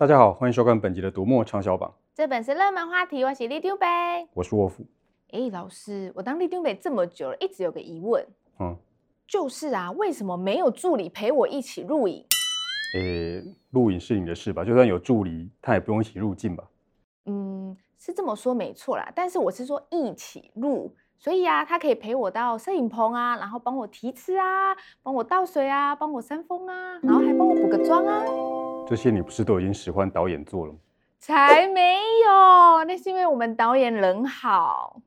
大家好，欢迎收看本集的读墨畅销榜。这本是热门话题，我是里长伯，我是沃夫。哎，老师，我当里长伯这么久了，一直有个疑问，嗯，就是啊，为什么没有助理陪我一起录影？诶，录影是你的事吧？就算有助理，他也不用一起入镜吧？嗯，是这么说没错啦，但是我是说一起录，所以啊，他可以陪我到摄影棚啊，然后帮我提吃啊，帮我倒水啊，帮我扇风啊，然后还帮我补个妆啊。这些你不是都已经使唤导演做了吗？才没有，那是因为我们导演人好，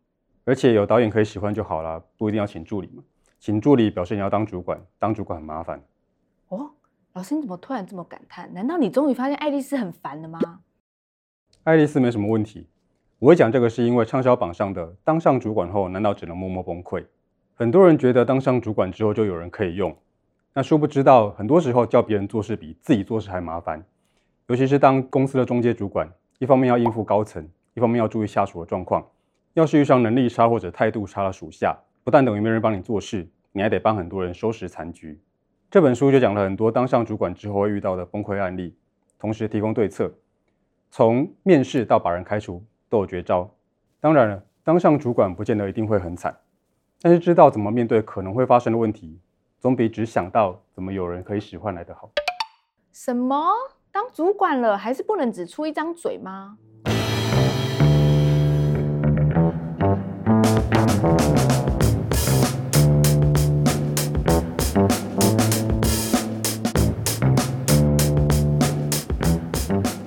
而且有导演可以使唤就好了，不一定要请助理嘛。请助理表示你要当主管，当主管很麻烦。哦，老师你怎么突然这么感叹？难道你终于发现爱丽丝很烦了吗？爱丽丝没什么问题，我会讲这个是因为畅销榜上的当上主管后，难道只能默默崩溃？很多人觉得当上主管之后就有人可以用，那殊不知道很多时候叫别人做事比自己做事还麻烦。尤其是当公司的中阶主管，一方面要应付高层，一方面要注意下属的状况。要是遇上能力差或者态度差的属下，不但等于没人帮你做事，你还得帮很多人收拾残局。这本书就讲了很多当上主管之后会遇到的崩溃案例，同时提供对策。从面试到把人开除都有绝招。当然了，当上主管不见得一定会很惨，但是知道怎么面对可能会发生的问题，总比只想到怎么有人可以使唤来的好。什么？当主管了，还是不能只出一张嘴吗？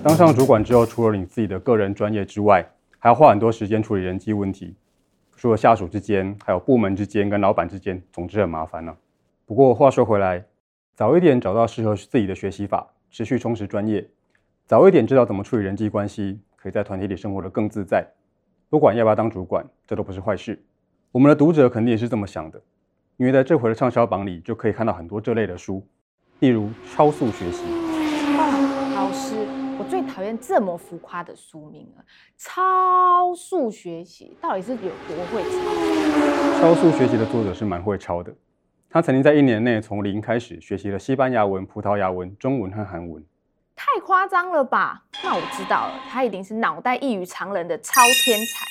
当上主管之后，除了你自己的个人专业之外，还要花很多时间处理人际问题，除了下属之间，还有部门之间跟老板之间，总之很麻烦呢、啊。不过话说回来，早一点找到适合自己的学习法。持续充实专业，早一点知道怎么处理人际关系，可以在团体里生活得更自在。不管要不要当主管，这都不是坏事。我们的读者肯定也是这么想的，因为在这回的畅销榜里就可以看到很多这类的书，例如超速学习。哦，老师，我最讨厌这么浮夸的书名了。超速学习到底是有多会抄？超速学习的作者是蛮会抄的。他曾经在一年内从零开始学习了西班牙文、葡萄牙文、中文和韩文，太夸张了吧？那我知道了，他一定是脑袋异于常人的超天才。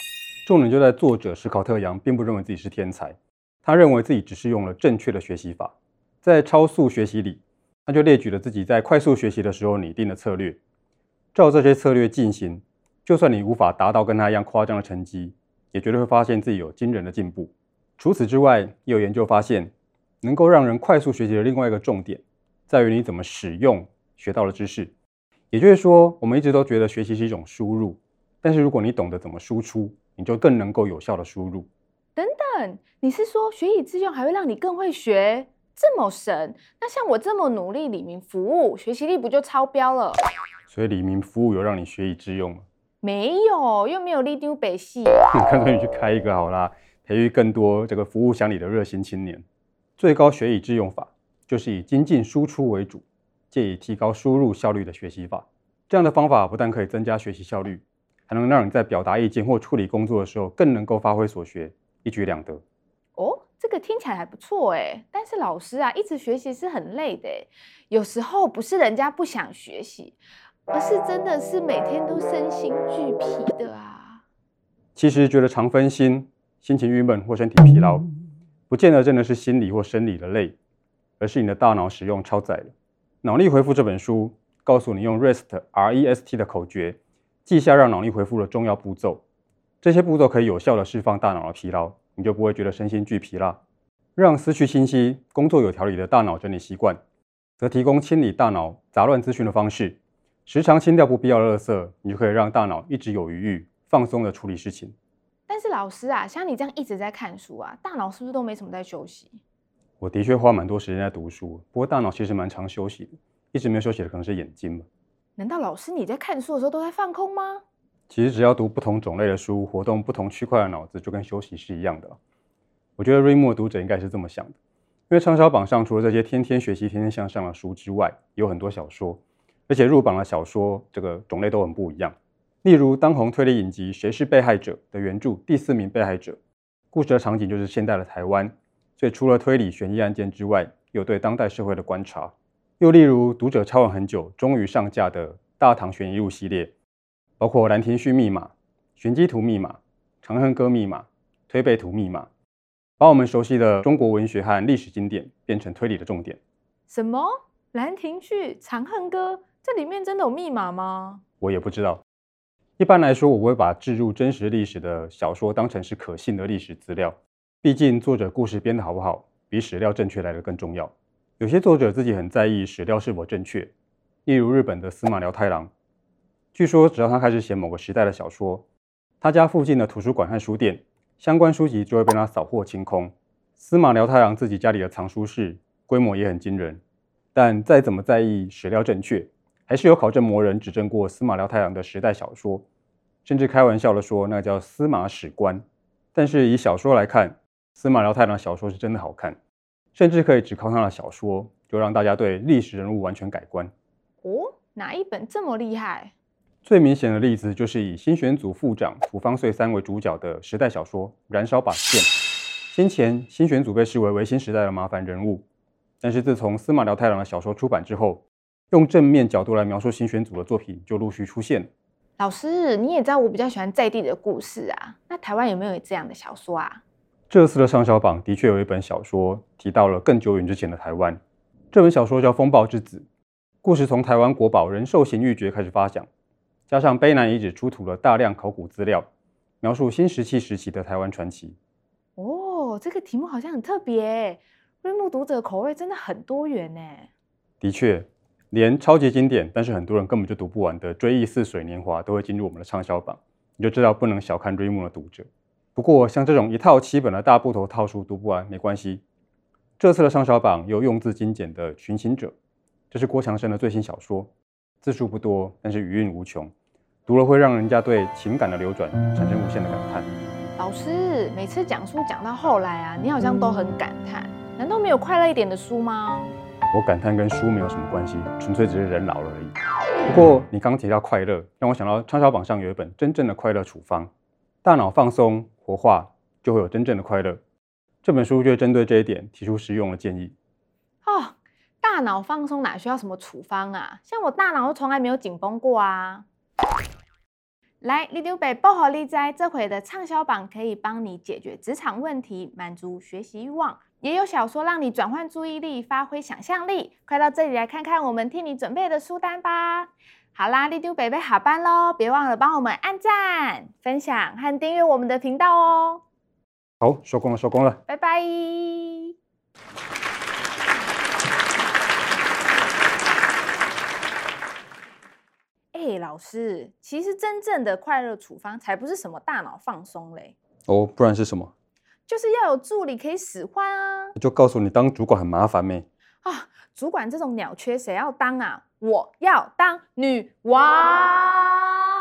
重点就在作者史考特·杨并不认为自己是天才，他认为自己只是用了正确的学习法。在超速学习里，他就列举了自己在快速学习的时候拟定的策略，照这些策略进行，就算你无法达到跟他一样夸张的成绩，也绝对会发现自己有惊人的进步。除此之外，也有研究发现。能够让人快速学习的另外一个重点，在于你怎么使用学到的知识。也就是说，我们一直都觉得学习是一种输入，但是如果你懂得怎么输出，你就更能够有效的输入。等等，你是说学以致用还会让你更会学？这么神？那像我这么努力李明服务，学习力不就超标了？所以李明服务有让你学以致用吗？没有，又没有里长伯系。干脆你去开一个好啦，培育更多这个服务乡里的热心青年。最高学以致用法就是以精进输出为主，借以提高输入效率的学习法。这样的方法不但可以增加学习效率，还能让你在表达意见或处理工作的时候更能够发挥所学，一举两得。哦，这个听起来还不错哎。但是老师啊，一直学习是很累的。有时候不是人家不想学习，而是真的是每天都身心俱疲的啊。其实觉得常分心、心情郁闷或身体疲劳。不见得真的是心理或生理的累，而是你的大脑使用超载了。脑力回复这本书告诉你用 REST R E S T 的口诀，记下让脑力回复的重要步骤。这些步骤可以有效的释放大脑的疲劳，你就不会觉得身心俱疲啦。让思绪清晰、工作有条理的大脑整理习惯，则提供清理大脑杂乱资讯的方式。时常清掉不必要的垃圾，你就可以让大脑一直有余裕，放松的处理事情。但是老师啊，像你这样一直在看书啊，大脑是不是都没什么在休息？我的确花蛮多时间在读书，不过大脑其实蛮常休息的，一直没有休息的可能是眼睛吧。难道老师你在看书的时候都在放空吗？其实只要读不同种类的书，活动不同区块的脑子，就跟休息是一样的。我觉得瑞墨读者应该是这么想的，因为畅销榜上除了这些天天学习、天天向上的书之外，有很多小说，而且入榜的小说这个种类都很不一样。例如当红推理影集《谁是被害者》的原著第四名被害者，故事的场景就是现代的台湾，所以除了推理悬疑案件之外，有对当代社会的观察。又例如读者敲完很久，终于上架的大唐悬疑录系列，包括《兰亭序密码》、《玄机图密码》、《长恨歌密码》、《推背图密码》，把我们熟悉的中国文学和历史经典变成推理的重点。什么？《兰亭序》《长恨歌》？这里面真的有密码吗？我也不知道。一般来说，我会把置入真实历史的小说当成是可信的历史资料。毕竟，作者故事编得好不好，比史料正确来得更重要。有些作者自己很在意史料是否正确，例如日本的司马辽太郎。据说，只要他开始写某个时代的小说，他家附近的图书馆和书店相关书籍就会被他扫货清空。司马辽太郎自己家里的藏书室规模也很惊人，但再怎么在意史料正确，还是有考证魔人指证过司马辽太郎的时代小说，甚至开玩笑的说那叫司马史观。但是以小说来看，司马辽太郎小说是真的好看，甚至可以只靠他的小说就让大家对历史人物完全改观。哦，哪一本这么厉害？最明显的例子就是以新选组副长土方岁三为主角的时代小说《燃烧吧剑》。先前新选组被视为维新时代的麻烦人物，但是自从司马辽太郎的小说出版之后，用正面角度来描述新选组的作品就陆续出现。老师，你也知道我比较喜欢在地的故事啊。那台湾有没有这样的小说啊？这次的畅销榜的确有一本小说提到了更久远之前的台湾。这本小说叫《风暴之子》，故事从台湾国宝仁寿行玉珏开始发想，加上卑南遗址出土了大量考古资料，描述新石器时期的台湾传奇。哦，这个题目好像很特别。瑞木读者口味真的很多元呢。的确。连超级经典，但是很多人根本就读不完的《追忆似水年华》都会进入我们的畅销榜，你就知道不能小看追梦的读者。不过，像这种一套七本的大部头套书读不完没关系。这次的畅销榜有用字精简的《寻情者》，这是郭强生的最新小说，字数不多，但是余韵无穷，读了会让人家对情感的流转产生无限的感叹。老师，每次讲书讲到后来啊，你好像都很感叹，难道没有快乐一点的书吗？我感叹跟书没有什么关系，纯粹只是人老了而已。不过你刚提到快乐，让我想到畅销榜上有一本真正的快乐处方，大脑放松活化就会有真正的快乐。这本书就针对这一点提出实用的建议。哦，大脑放松哪需要什么处方啊？像我大脑都从来没有紧绷过啊。来，里长伯报好利哉，这回的畅销榜可以帮你解决职场问题，满足学习欲望。也有小说让你转换注意力，发挥想象力。快到这里来看看我们替你准备的书单吧！好啦，里长伯要下班喽，别忘了帮我们按赞、分享和订阅我们的频道哦。好，收工了，收工了，拜拜。哎，老师，其实真正的快乐处方才不是什么大脑放松嘞。哦，不然是什么？就是要有助理可以使唤啊！就告诉你当主管很麻烦咩？啊，主管这种鸟缺谁要当啊？我要当女王。